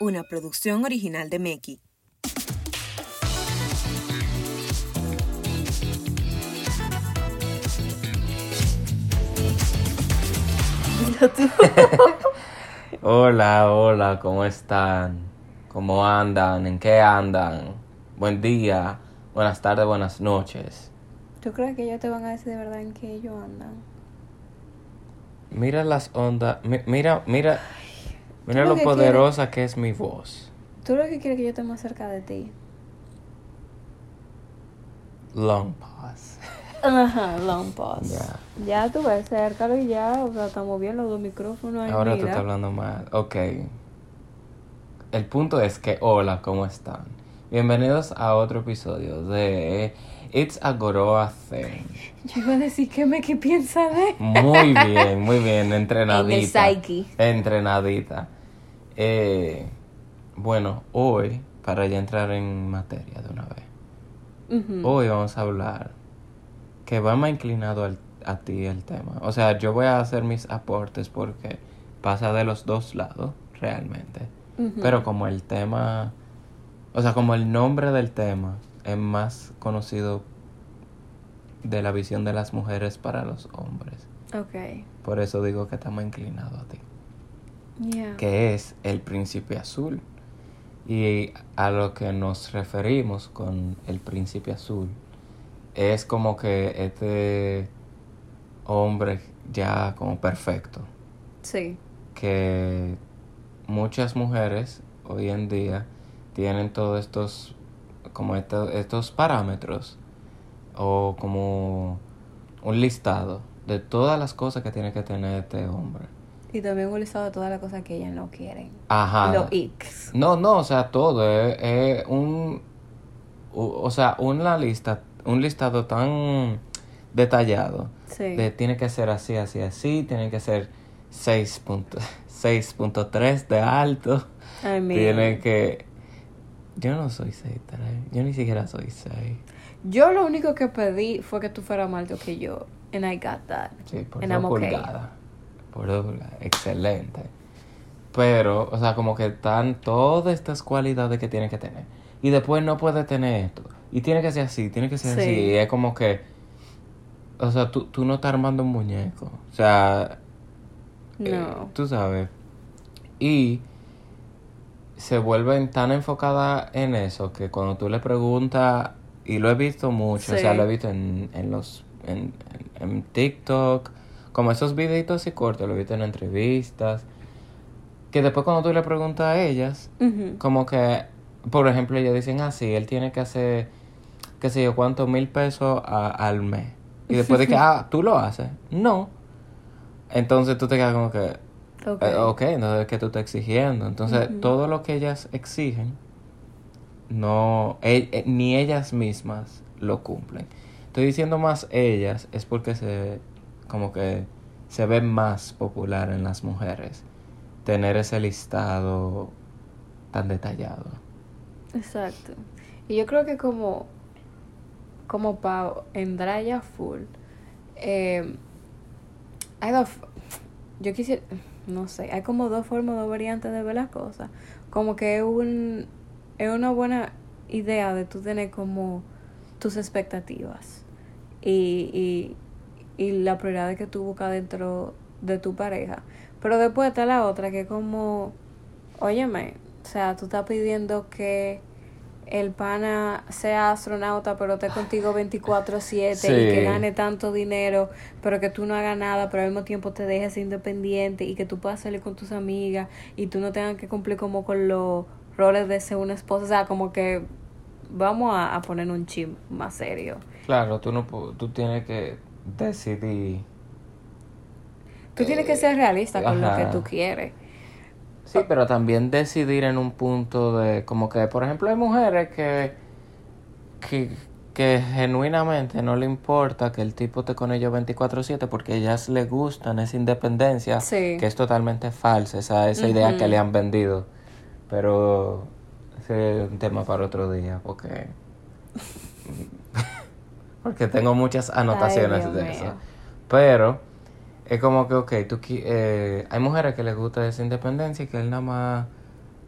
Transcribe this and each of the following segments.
una producción original de Meki. Hola, hola, ¿cómo están? ¿Cómo andan? ¿En qué andan? Buen día, buenas tardes, buenas noches. ¿Tú crees que ellos te van a decir de verdad en qué ellos andan? Mira las ondas, mi- mira, mira, mira lo lo que poderosa que es mi voz. ¿Tú lo que quieres que yo esté más cerca de ti? Long pause. Ajá, long pause. Ya. Ya tú ves, acércalo y ya, o sea, estamos bien los dos micrófonos Ahora tú mira. estás hablando mal. Ok. El punto es que, hola, ¿cómo están? Bienvenidos a otro episodio de It's a Goroa Thing. Yo iba a decir que me que piensa de... Muy bien, muy bien, entrenadita. En el psyche. Entrenadita. Eh, bueno, hoy, para ya entrar en materia de una vez, hoy vamos a hablar que va más inclinado al- a ti el tema. O sea, yo voy a hacer mis aportes porque pasa de los dos lados, realmente. Pero como el tema, o sea, como el nombre del tema es más conocido de la visión de las mujeres para los hombres. Ok. Por eso digo que está más inclinado a ti. Yeah. Que es el príncipe azul. Y a lo que nos referimos con el príncipe azul es como que este hombre ya como perfecto. Sí. Que muchas mujeres hoy en día tienen todos estos como estos, estos parámetros o como un listado de todas las cosas que tiene que tener este hombre. Y también un listado de todas las cosas que ellas no quieren. Ajá. Los icks. No, no, o sea, todo es, es un, u- o sea, una lista, un listado tan detallado. Sí. De tiene que ser así, así, así, tiene que ser 6 punto- 6.3 de alto. I mean, Tiene que... Yo no soy 6'3, yo ni siquiera soy 6. Yo lo único que pedí fue que tú fueras más alto que yo. And I got that. Sí, por And I'm okay. Por. Excelente. Pero, o sea, como que están todas estas cualidades que tiene que tener. Y después no puede tener esto. Y tiene que ser así, tiene que ser Sí. así. Y es como que. O sea, tú, tú no estás armando un muñeco. O sea. eh, No. tú sabes. Y se vuelven tan enfocadas en eso que cuando tú le preguntas, y lo he visto mucho, o sea, lo he visto en, en los en, en, en TikTok, como esos videitos y cortos, lo he visto en entrevistas, que después cuando tú le preguntas a ellas, como que, por ejemplo, ellas dicen, ah, sí, él tiene que hacer, qué sé yo, cuántos mil pesos a- al mes. Y después de que, ah, tú lo haces. No. Entonces tú te quedas como que, Ok. eh, ok, entonces que tú estás exigiendo. Entonces, todo lo que ellas exigen, no, e- eh, ni ellas mismas lo cumplen. Estoy diciendo más ellas, es porque se, como que se ve más popular en las mujeres tener ese listado tan detallado. Exacto. Y yo creo que como, como para entrar ya full, eh, hay dos, yo quisiera, no sé, hay como dos formas, dos variantes de ver las cosas. Como que es un, es una buena idea de tú tener como tus expectativas y, y la prioridad que tú buscas dentro de tu pareja. Pero después está la otra que es como, óyeme, o sea, tú estás pidiendo que el pana sea astronauta, pero esté contigo 24/7 Sí. y que gane tanto dinero, pero que tú no hagas nada, pero al mismo tiempo te dejes independiente y que tú puedas salir con tus amigas y tú no tengas que cumplir como con los roles de ser una esposa. O sea, como que vamos a, a poner un chip más serio. Claro, tú no tú tienes que decidir. Tú tienes que ser realista con lo que tú quieres. Sí, pero también decidir en un punto de como que, por ejemplo, hay mujeres que que, que genuinamente no le importa que el tipo esté con ellos 24/7 porque ellas les gustan esa independencia Sí. que es totalmente falsa, esa, esa idea que le han vendido. Pero ese es un tema para otro día porque porque tengo muchas anotaciones de mío. eso. Pero es como que, ok, tú, eh, hay mujeres que les gusta esa independencia y que él nada más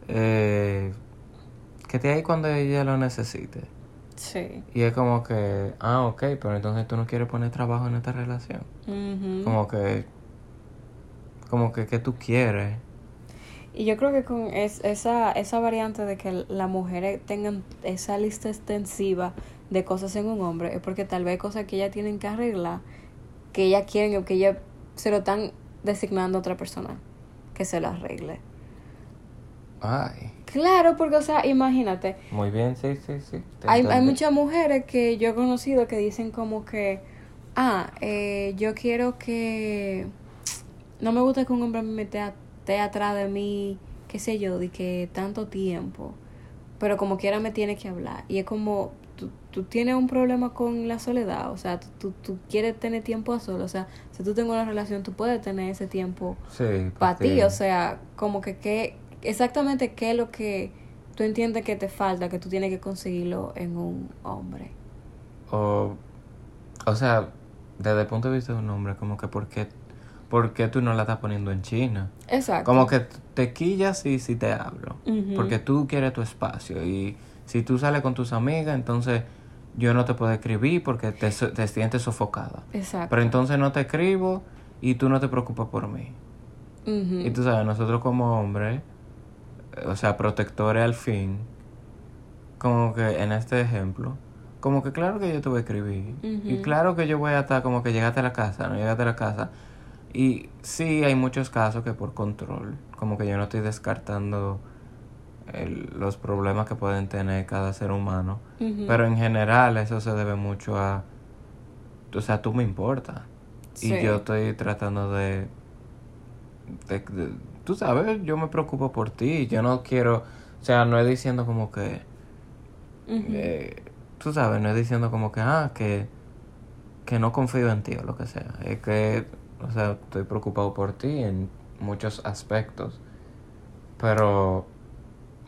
eh, que esté ahí cuando ella lo necesite. Sí. Y es como que, ah, ok, pero entonces tú no quieres poner trabajo en esta relación. Como que, como que, que tú quieres. Y yo creo que con es, esa, esa variante de que las mujeres tengan esa lista extensiva de cosas en un hombre es porque tal vez hay cosas que ellas tienen que arreglar, que ellas quieren o que ellas se lo están designando a otra persona que se lo arregle. Ay, Claro, porque, o sea, imagínate, muy bien, sí, sí, sí. te hay, hay muchas mujeres que yo he conocido que dicen como que, ah, eh, yo quiero que, no me gusta que un hombre me esté, esté atrás de mí, qué sé yo, de que tanto tiempo, pero como quiera me tiene que hablar. Y es como, tú, tú tienes un problema con la soledad, o sea, tú, tú, quieres tener tiempo a solo, o sea, si tú tengo una relación, tú puedes tener ese tiempo Sí, para ti, o sea, como que qué, exactamente qué es lo que tú entiendes que te falta, que tú tienes que conseguirlo en un hombre. O, o sea, desde el punto de vista de un hombre, como que ¿por qué, por qué tú no la estás poniendo en China? Exacto. Como que te quillas y si te hablo. Porque tú quieres tu espacio. Y si tú sales con tus amigas, entonces yo no te puedo escribir porque te, te sientes sofocada. Exacto. Pero entonces no te escribo y tú no te preocupas por mí. Y tú sabes, nosotros como hombres, eh, o sea, protectores al fin, como que en este ejemplo, como que claro que yo te voy a escribir. Y claro que yo voy a estar como que llegaste a la casa, no llegaste a la casa. Y sí, hay muchos casos que por control, como que yo no estoy descartando el- los problemas que pueden tener cada ser humano. Pero en general eso se debe mucho a, o sea, tú me importas. Sí. Y yo estoy tratando de, de, de- tú sabes, yo me preocupo por ti. Yo no quiero, o sea, no es diciendo como que, eh, tú sabes, no es diciendo como que, ah, que, que no confío en ti o lo que sea. Es que, o sea, estoy preocupado por ti en muchos aspectos. Pero,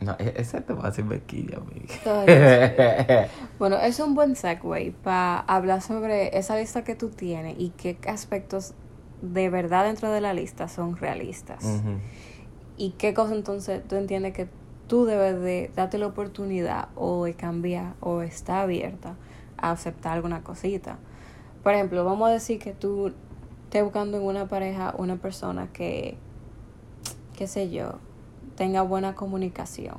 no, e- ese te va a hacer bequilla, Ay, Bueno, es un buen segue para hablar sobre esa lista que tú tienes y qué aspectos de verdad dentro de la lista son realistas. Y qué cosa entonces tú entiendes que tú debes de darte la oportunidad o de cambiar o está abierta a aceptar alguna cosita. Por ejemplo, vamos a decir que tú estés buscando en una pareja una persona que, qué sé yo, tenga buena comunicación.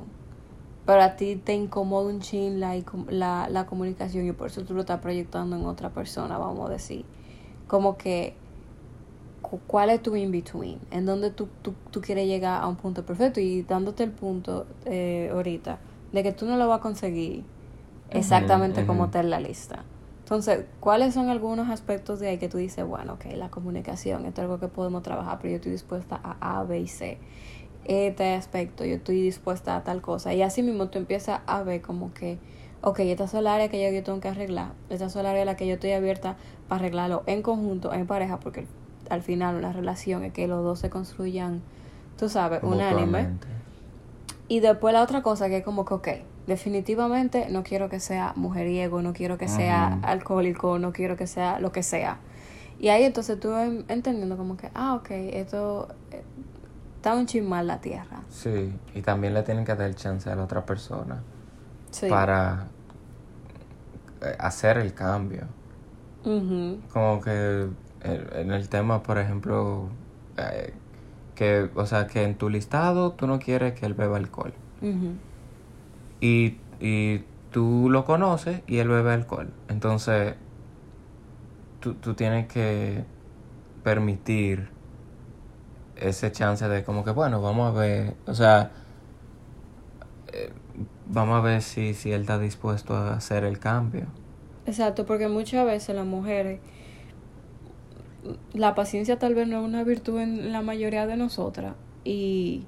Pero a ti te incomoda un chin la, la, la comunicación y por eso tú lo estás proyectando en otra persona, vamos a decir. Como que cu- cuál es tu in-between, en donde tú, tú, tú quieres llegar a un punto perfecto y dándote el punto eh, ahorita de que tú no lo vas a conseguir exactamente como está en la lista. Entonces, ¿cuáles son algunos aspectos de ahí que tú dices, bueno, ok, la comunicación, esto es algo que podemos trabajar, pero yo estoy dispuesta a A, B y C? Este aspecto, yo estoy dispuesta a tal cosa. Y así mismo tú empiezas a ver como que, ok, esta es el área que yo, yo tengo que arreglar, esta es el área en la que yo estoy abierta para arreglarlo en conjunto, en pareja, porque al final una relación es que los dos se construyan, tú sabes, unánime. Y después la otra cosa que es como que, ok, definitivamente no quiero que sea mujeriego, no quiero que sea alcohólico, no quiero que sea lo que sea. Y ahí entonces tú entendiendo como que, ah, ok, esto está un chin mal la tierra. Sí, y también le tienen que dar chance a la otra persona Sí. para eh, hacer el cambio. Como que el- en el tema, por ejemplo, eh, que, o sea, que en tu listado tú no quieres que él beba alcohol. Y, y tú lo conoces y él bebe alcohol. Entonces, tú, tú tienes que permitir ese chance de como que, bueno, vamos a ver, o sea, eh, vamos a ver si, si él está dispuesto a hacer el cambio. Exacto, porque muchas veces las mujeres, la paciencia tal vez no es una virtud en la mayoría de nosotras. Y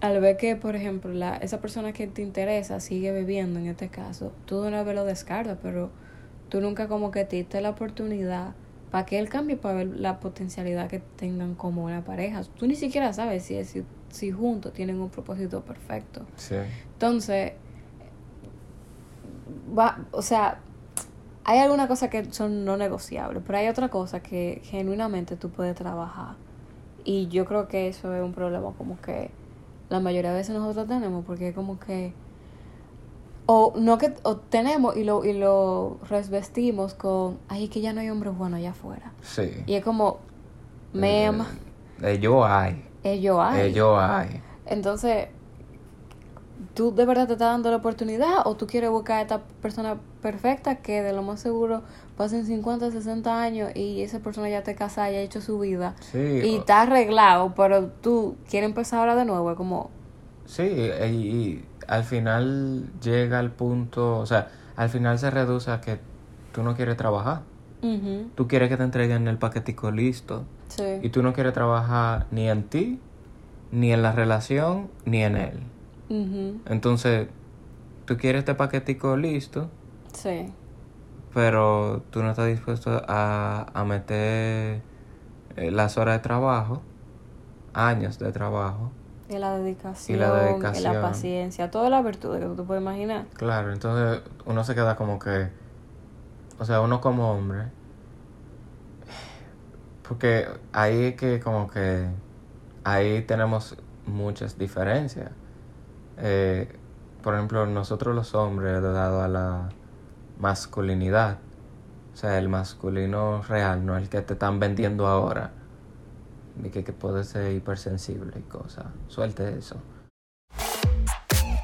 al ver que, por ejemplo, la, esa persona que te interesa sigue bebiendo en este caso, tú de una vez lo descartas, pero tú nunca como que te diste la oportunidad para que él cambie, para ver la potencialidad que tengan como una pareja. Tú ni siquiera sabes si, si, si juntos tienen un propósito perfecto. Sí. Entonces, va, o sea, hay algunas cosas que son no negociables, pero hay otra cosa que genuinamente tú puedes trabajar. Y yo creo que eso es un problema como que la mayoría de veces nosotros tenemos, porque es como que o no que o tenemos y lo y lo resvestimos con ay que ya no hay hombres buenos allá afuera Sí. y es como ma'am Eh, yo hay. ellos hay Ellos hay. entonces tú de verdad te estás dando la oportunidad o tú quieres buscar a esta persona perfecta que de lo más seguro pasen 50 60 años y esa persona ya te casa y ha hecho su vida Sí. y o- está arreglado pero tú quieres empezar ahora de nuevo es como Sí, y, y al final llega al punto, o sea, al final se reduce a que tú no quieres trabajar. Tú quieres que te entreguen el paquetico listo. Y sí tú no quieres trabajar ni en ti, ni en la relación, ni en él. Entonces, tú quieres este paquetico listo, sí pero tú no estás dispuesto a, a meter eh, las horas de trabajo, años de trabajo. Y la dedicación, Y la y dedicación. la paciencia, todas las virtudes que tú te puedes imaginar. Claro, entonces uno se queda como que, o sea, uno como hombre, porque ahí es que como que, ahí tenemos muchas diferencias. Eh, por ejemplo, nosotros los hombres, dado a la masculinidad, o sea, el masculino real, no el que te están vendiendo ahora, de que, que puede ser hipersensible y cosas. Suelte eso.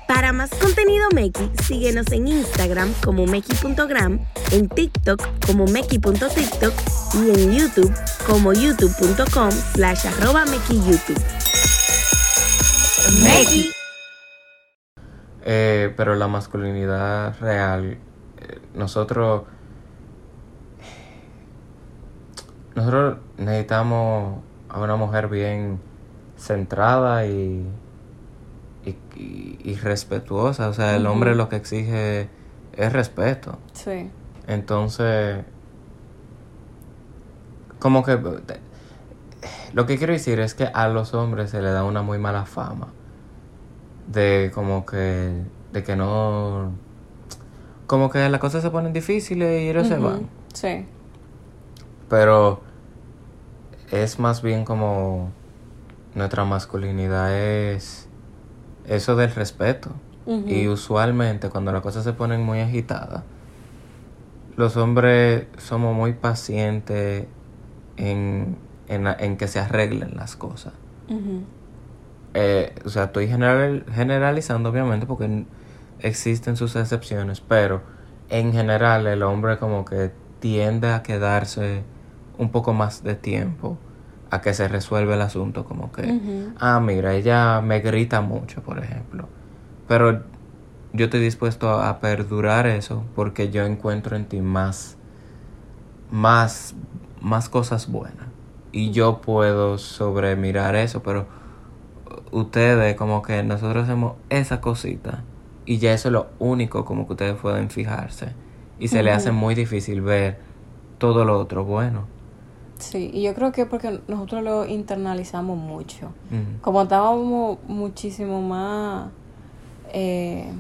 Para más contenido Meki, síguenos en Instagram como Meki.gram, en TikTok como Meki.tiktok y en YouTube como youtube.com slash arroba. Meki. Eh, pero la masculinidad real, eh, nosotros, nosotros necesitamos a una mujer bien centrada y, y, y- y respetuosa. O sea, el hombre lo que exige es respeto. Sí. Entonces, como que lo que quiero decir es que a los hombres se le da una muy mala fama de como que de que no como que las cosas se ponen difíciles y ellos se van. Sí. Pero es más bien como nuestra masculinidad es eso del respeto. Y usualmente cuando las cosas se ponen muy agitadas, los hombres somos muy pacientes en, en, en que se arreglen las cosas. Eh, o sea, estoy general- generalizando obviamente porque existen sus excepciones, pero en general el hombre como que tiende a quedarse un poco más de tiempo a que se resuelve el asunto, como que, ah, mira, ella me grita mucho, por ejemplo, pero yo estoy dispuesto a perdurar eso porque yo encuentro en ti más, más, más cosas buenas. Y yo puedo sobremirar eso, pero ustedes como que nosotros hacemos esa cosita y ya eso es lo único como que ustedes pueden fijarse. Y se le hace muy difícil ver todo lo otro bueno. Sí, y yo creo que porque nosotros lo internalizamos mucho. Como estábamos muchísimo más... Eh,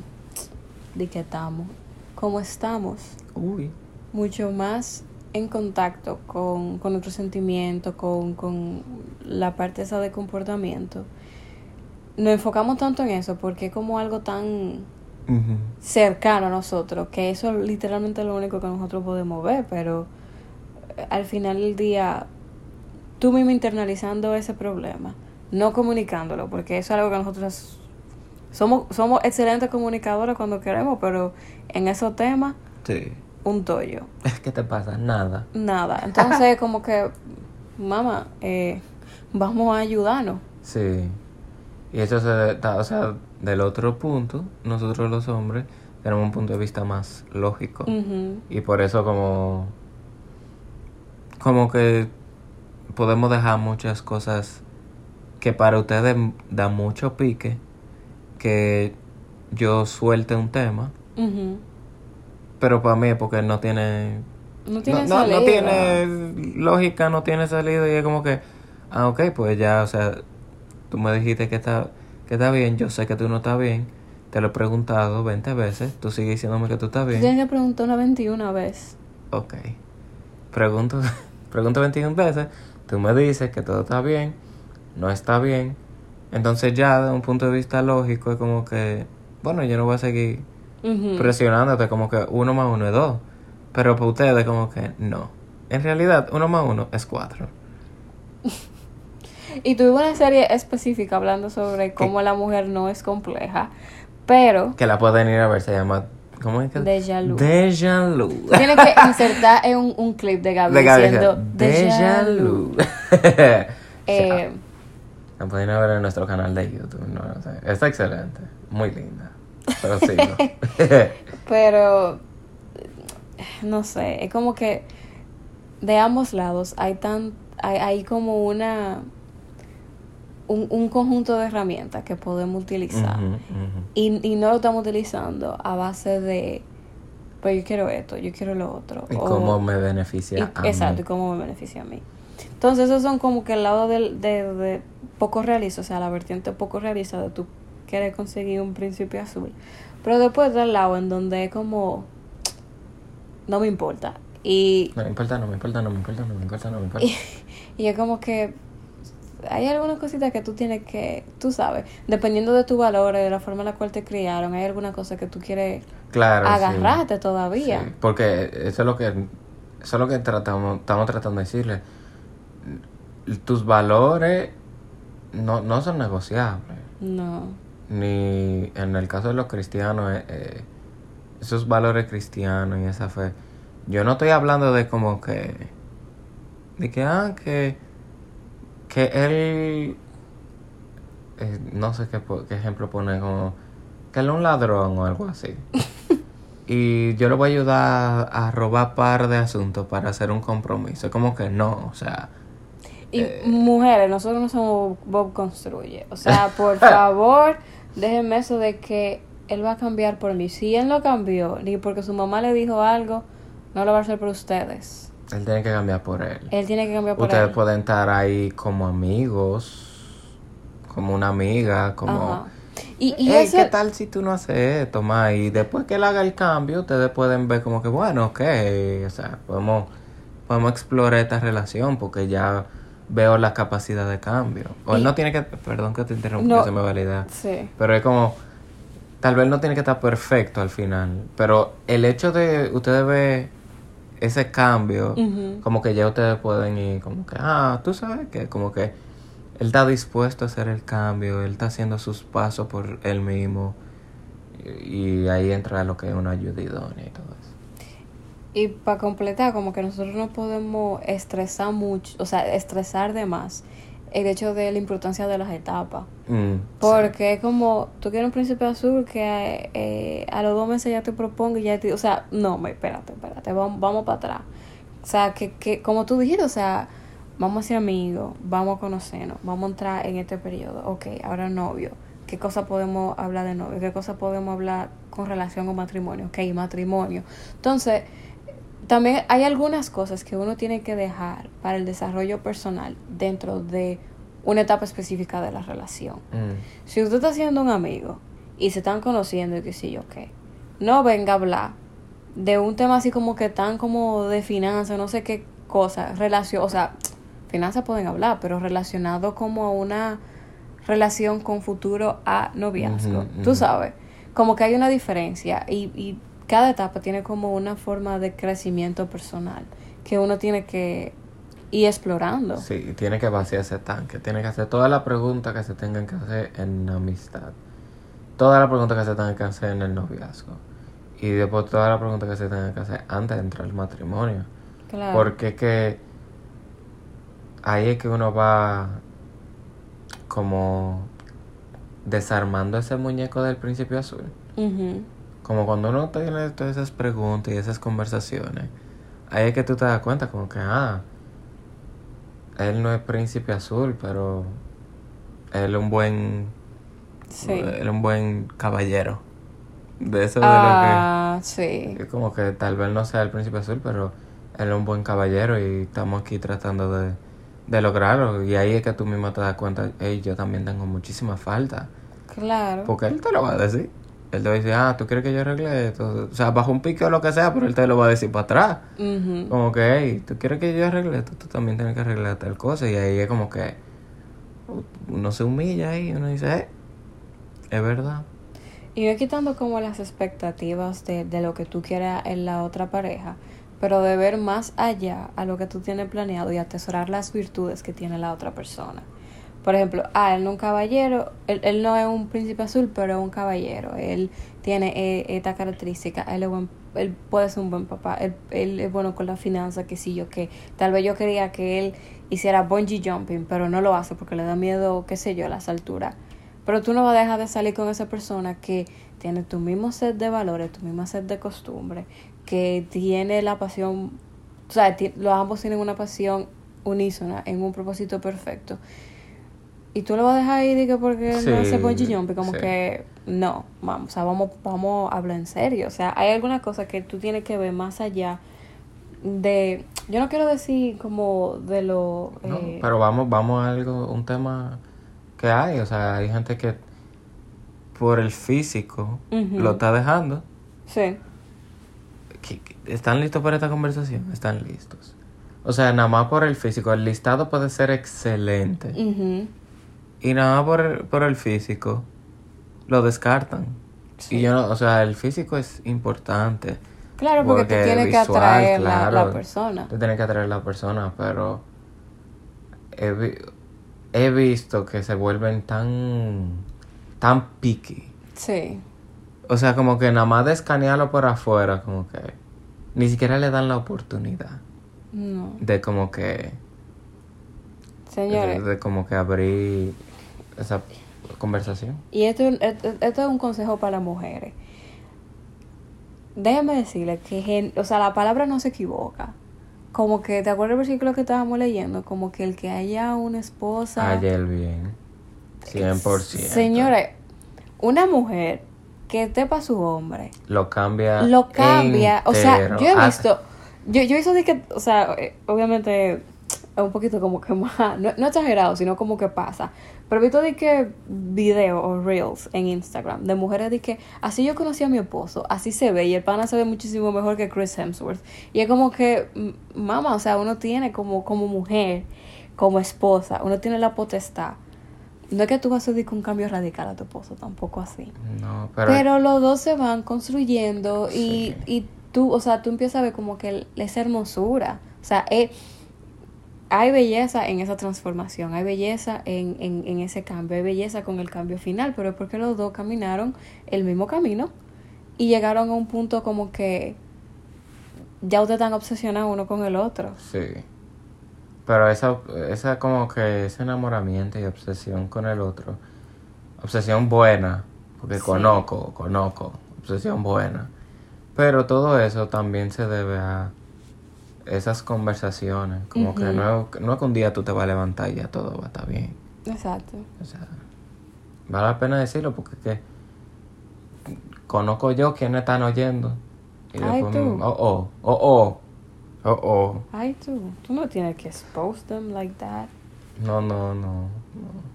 ¿De qué estamos? Como estamos Uy. mucho más en contacto con, con nuestros sentimientos, con, con la parte esa de comportamiento. Nos enfocamos tanto en eso porque es como algo tan cercano a nosotros, que eso es literalmente lo único que nosotros podemos ver, pero al final del día, tú mismo internalizando ese problema, no comunicándolo, porque eso es algo que nosotros somos, somos excelentes comunicadores cuando queremos, pero en esos temas, Sí. un tollo, ¿Qué te pasa? Nada. nada. Entonces, como que, mamá, eh, vamos a ayudarnos. Sí. Y eso se da, o sea, del otro punto, nosotros los hombres tenemos un punto de vista más lógico. Y por eso como como que podemos dejar muchas cosas que para ustedes da mucho pique que yo suelte un tema, pero para mí es porque no tiene No tiene no, no- tiene lógica, no tiene salida y es como que ah, ok, pues ya, o sea, tú me dijiste que está que está bien, yo sé que tú no estás bien, te lo he preguntado 20 veces, tú sigues diciéndome que tú estás bien. Tienes que preguntar una 21 vez. Ok. Pregunto, pregunto 21 veces. Tú me dices que todo está bien, no está bien. Entonces ya de un punto de vista lógico es como que, bueno, yo no voy a seguir presionándote como que uno más uno es dos. Pero para ustedes como que no. En realidad, uno más uno es cuatro. Y tuve una serie específica hablando sobre cómo la mujer no es compleja, pero Que la pueden ir a ver, se llama... ¿Cómo es que? Déjà vu. Deja Lu. tiene que insertar en un, un clip de Gaby De Gaby diciendo Deja. Lu. Eh, La pueden ver en nuestro canal de YouTube. No, no sé. Está excelente. Muy linda. Pero sí. pero no sé, es como que de ambos lados hay tan hay, hay como una un, un conjunto de herramientas que podemos utilizar. Y, y no lo estamos utilizando a base de, pues yo quiero esto, yo quiero lo otro. Y o- cómo me beneficia y- a mí. exacto, y cómo me beneficia a mí. Entonces, esos son como que el lado del, de, de poco realista, o sea, la vertiente poco realista de tú querer conseguir un principio azul. Pero después del lado en donde es como, no me importa. Y, No me importa, no me importa, no me importa, no me importa, no me importa. y, y es como que hay algunas cositas que tú tienes que, tú sabes, dependiendo de tus valores, de la forma en la cual te criaron, hay alguna cosa que tú quieres Claro. sí. agarrarte todavía. Sí, porque eso es lo que eso es lo que tratamos estamos tratando de decirle. Tus valores no, no son negociables. No. Ni en el caso de los cristianos, eh, eh, esos valores cristianos y esa fe. Yo no estoy hablando de como que. De que, ah, que. Que él. eh, no sé qué, ejemplo pone, como. Que él es un ladrón o algo así. y yo le voy a ayudar a robar par de asuntos para hacer un compromiso. Como que no, o sea. Y Eh. mujeres, nosotros no somos Bob Construye. O sea, por favor, déjenme eso de que él va a cambiar por mí. Si él no cambió, ni porque su mamá le dijo algo, no lo va a hacer por ustedes. Él tiene que cambiar por él. Él tiene que cambiar por Ustedes él. pueden estar ahí como amigos, como una amiga, como... Ajá. Y, y "Ey, eso, ¿qué tal si tú no haces esto, ma? Y después que él haga el cambio, ustedes pueden ver como que, bueno, ok, o sea, podemos, podemos explorar esta relación porque ya veo la capacidad de cambio. O él Y- no tiene que, perdón que te interrumpa, No. que se me va la idea. Sí. Pero es como, tal vez no tiene que estar perfecto al final, pero el hecho de ustedes ver ese cambio, como que ya ustedes pueden ir, como que, ah, tú sabes que, como que él está dispuesto a hacer el cambio, él está haciendo sus pasos por él mismo, y, y ahí entra lo que es una ayuda idónea y todo eso. Y para completar, como que nosotros no podemos estresar mucho, o sea, estresar de más el hecho de la importancia de las etapas. Mm, Porque es como, tú quieres un príncipe azul que eh, a los dos meses ya te propongo y ya te... O sea, no, espérate, espérate, vamos, vamos para atrás. O sea, que, que como tú dijiste, o sea, vamos a ser amigos, vamos a conocernos, vamos a entrar en este periodo. Ok, ahora novio. ¿Qué cosa podemos hablar de novio? ¿Qué cosa podemos hablar con relación a matrimonio? Ok, matrimonio. Entonces, también hay algunas cosas que uno tiene que dejar para el desarrollo personal dentro de una etapa específica de la relación. Mm, Si usted está siendo un amigo y se están conociendo y que sí, yo qué, no venga a hablar de un tema así como que tan como de finanzas, no sé qué cosa, relación, o sea, finanzas pueden hablar, pero relacionado como a una relación con futuro a noviazgo. Tú sabes, como que hay una diferencia y, y cada etapa tiene como una forma de crecimiento personal que uno tiene que ir explorando. Sí, tiene que vaciar ese tanque, tiene que hacer todas las preguntas que se tengan que hacer en amistad, todas las preguntas que se tengan que hacer en el noviazgo, y después todas las preguntas que se tengan que hacer antes de entrar al matrimonio. Claro. Porque es que ahí es que uno va como desarmando ese muñeco del principio azul. Ujú. Como cuando uno tiene todas esas preguntas y esas conversaciones, ahí es que tú te das cuenta como que, ah, él no es príncipe azul, pero él es un buen, Sí. él es un buen caballero. De eso de Ah, sí. lo que, que como que tal vez no sea el príncipe azul, pero él es un buen caballero y estamos aquí tratando de, de lograrlo. Y ahí es que tú mismo te das cuenta, hey, yo también tengo muchísima falta. Claro. Porque él te lo va a decir. Él te va a decir, ah, tú quieres que yo arregle esto. O sea, bajo un pique o lo que sea, pero él te lo va a decir para atrás. Como que, hey, tú quieres que yo arregle esto, tú también tienes que arreglar tal cosa. Y ahí es como que, uno se humilla ahí, uno dice, eh, es verdad. Y voy quitando como las expectativas de, de lo que tú quieras en la otra pareja, pero de ver más allá a lo que tú tienes planeado y atesorar las virtudes que tiene la otra persona. Por ejemplo, ah, él no es un caballero, él, él no es un príncipe azul, pero es un caballero. Él tiene eh, esta característica, él, es buen, él puede ser un buen papá, él, él es bueno con la finanza, que sí, yo que tal vez yo quería que él hiciera bungee jumping, pero no lo hace porque le da miedo, qué sé yo, a las alturas. Pero tú no vas a dejar de salir con esa persona que tiene tu mismo set de valores, tu misma set de costumbre, que tiene la pasión, o sea, los ambos tienen una pasión unísona en un propósito perfecto. Y tú lo vas a dejar ahí que porque no Sí, hace bungee jumping, como sí. que no, vamos, o sea, vamos, vamos a hablar en serio. O sea, hay alguna cosa que tú tienes que ver más allá de, yo no quiero decir como de lo... No, eh, pero vamos, vamos a algo, un tema que hay, o sea, hay gente que por el físico lo está dejando. Sí. ¿Qué- qué- ¿Están listos para esta conversación? Están listos. O sea, nada más por el físico, el listado puede ser excelente. Ujú. Y nada más por, por el físico, lo descartan. Sí. Y yo no, o sea, el físico es importante. Claro, porque, tú tienes que visual, atraer la, la claro, persona. Tú tienes que atraer la persona, pero he, vi- he visto que se vuelven tan, tan picky. Sí. O sea, como que nada más de escanearlo por afuera, como que ni siquiera le dan la oportunidad No. de como que, Señores, de, de como que abrir esa conversación. y esto, esto, esto es un consejo para las mujeres. Déjeme decirle que, o sea, la palabra no se equivoca. Como que, ¿te acuerdas del versículo que estábamos leyendo? Como que el que haya una esposa... Ayer bien. 100%. Señores, una mujer que esté para su hombre, Lo cambia. lo cambia. O sea, entero. yo he Ah, visto, yo, yo he visto de que, o sea, eh, obviamente un poquito como que más, no, no exagerado, sino como que pasa. Pero he visto de que video o reels en Instagram de mujeres de que así yo conocí a mi esposo, así se ve y el pana se ve muchísimo mejor que Chris Hemsworth. Y es como que, mamá, o sea, uno tiene como, como mujer, como esposa, uno tiene la potestad. No es que tú vas a hacer un cambio radical a tu esposo, tampoco así. No, pero. Pero, los dos se van construyendo y, Sí. y tú, o sea, tú empiezas a ver como que esa hermosura. O sea, eh, hay belleza en esa transformación, hay belleza en, en, en ese cambio, hay belleza con el cambio final, pero es porque los dos caminaron el mismo camino y llegaron a un punto como que ya ustedes están obsesionados uno con el otro. Sí. Pero esa, esa como que ese enamoramiento y obsesión con el otro. Obsesión buena. Porque Sí. conozco, conozco. Obsesión buena. Pero todo eso también se debe a esas conversaciones. Como que no, es- no es que un día tú te vas a levantar y ya todo va a estar bien. Exacto. O sea, vale la pena decirlo porque es que conozco yo quienes están oyendo. Y Ay, después, tú. oh, oh, oh, oh, oh, oh. Ay, tú, tú no tienes que expose them like that. No, no, no, no.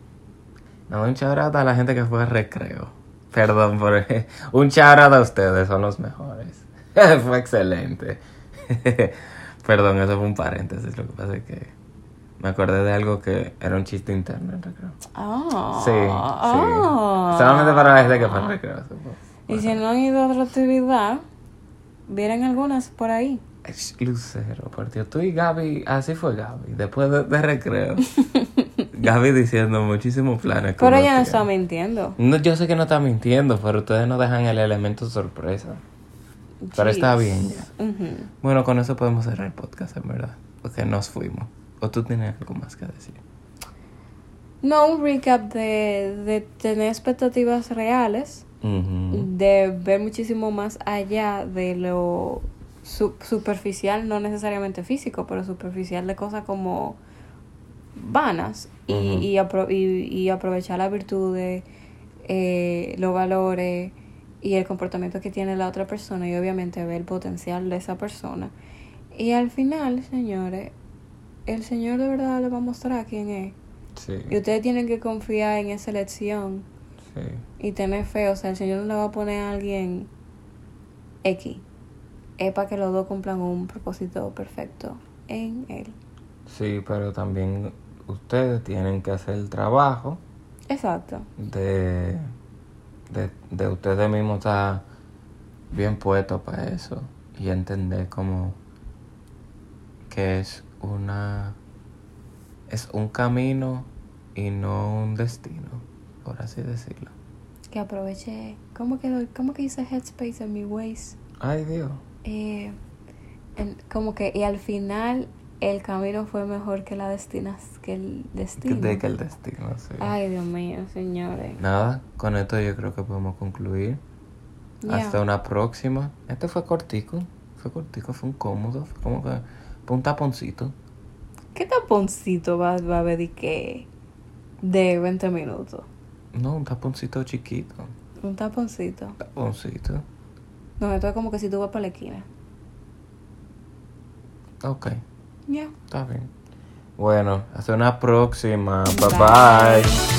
No, un out a la gente que fue a recreo. Perdón por un out a ustedes, son los mejores. fue excelente. Perdón, eso fue un paréntesis. Lo que pasa es que me acordé de algo que era un chiste interno en recreo. Ah. Sí, sí. ah. Solamente para la gente que fue a recreo. supongo. Y si no han ido a otra actividad, vienen algunas por ahí. Lucero, por Dios. Tú y Gaby, así fue Gaby. Después de, de recreo. Gaby diciendo muchísimos planes. Pero ella no está mintiendo. No, yo sé que no está mintiendo, pero ustedes no dejan el elemento sorpresa. Pero está bien ya. Bueno, con eso podemos cerrar el podcast, en verdad. Porque nos fuimos. ¿O tú tienes algo más que decir? No, un recap de, de tener expectativas reales, de ver muchísimo más allá de lo su- superficial, no necesariamente físico, pero superficial de cosas como vanas y, Ujú. y, apro- y- y aprovechar las virtudes, eh, los valores y el comportamiento que tiene la otra persona y obviamente ver el potencial de esa persona. Y al final, señores, el Señor de verdad le va a mostrar quién es. Sí. Y ustedes tienen que confiar en esa elección Sí. y tener fe. O sea, el Señor no le va a poner a alguien X. Es para que los dos cumplan un propósito perfecto en Él. Sí, pero también ustedes tienen que hacer el trabajo Exacto. de, de, de ustedes mismos estar bien puestos para eso y entender como que es una es un camino y no un destino, por así decirlo. Que aproveche. ¿Cómo que, cómo que dice Headspace en mi Waze? Ay Dios. Eh, en- como que, y al final el camino fue mejor que la destinas que el destino. De que el destino, sí. Ay, Dios mío, señores. Nada, con esto yo creo que podemos concluir. Hasta una próxima. Este fue cortico. Fue cortico, fue un cómodo. Fue como que fue un taponcito. ¿Qué taponcito va, va a haber de qué? De 20 minutos. No, un taponcito chiquito. Un taponcito. Taponcito. No, esto es como que si tú vas para la esquina. Ok, Ya. está bien. Bueno, hasta una próxima. Bye Bye. bye.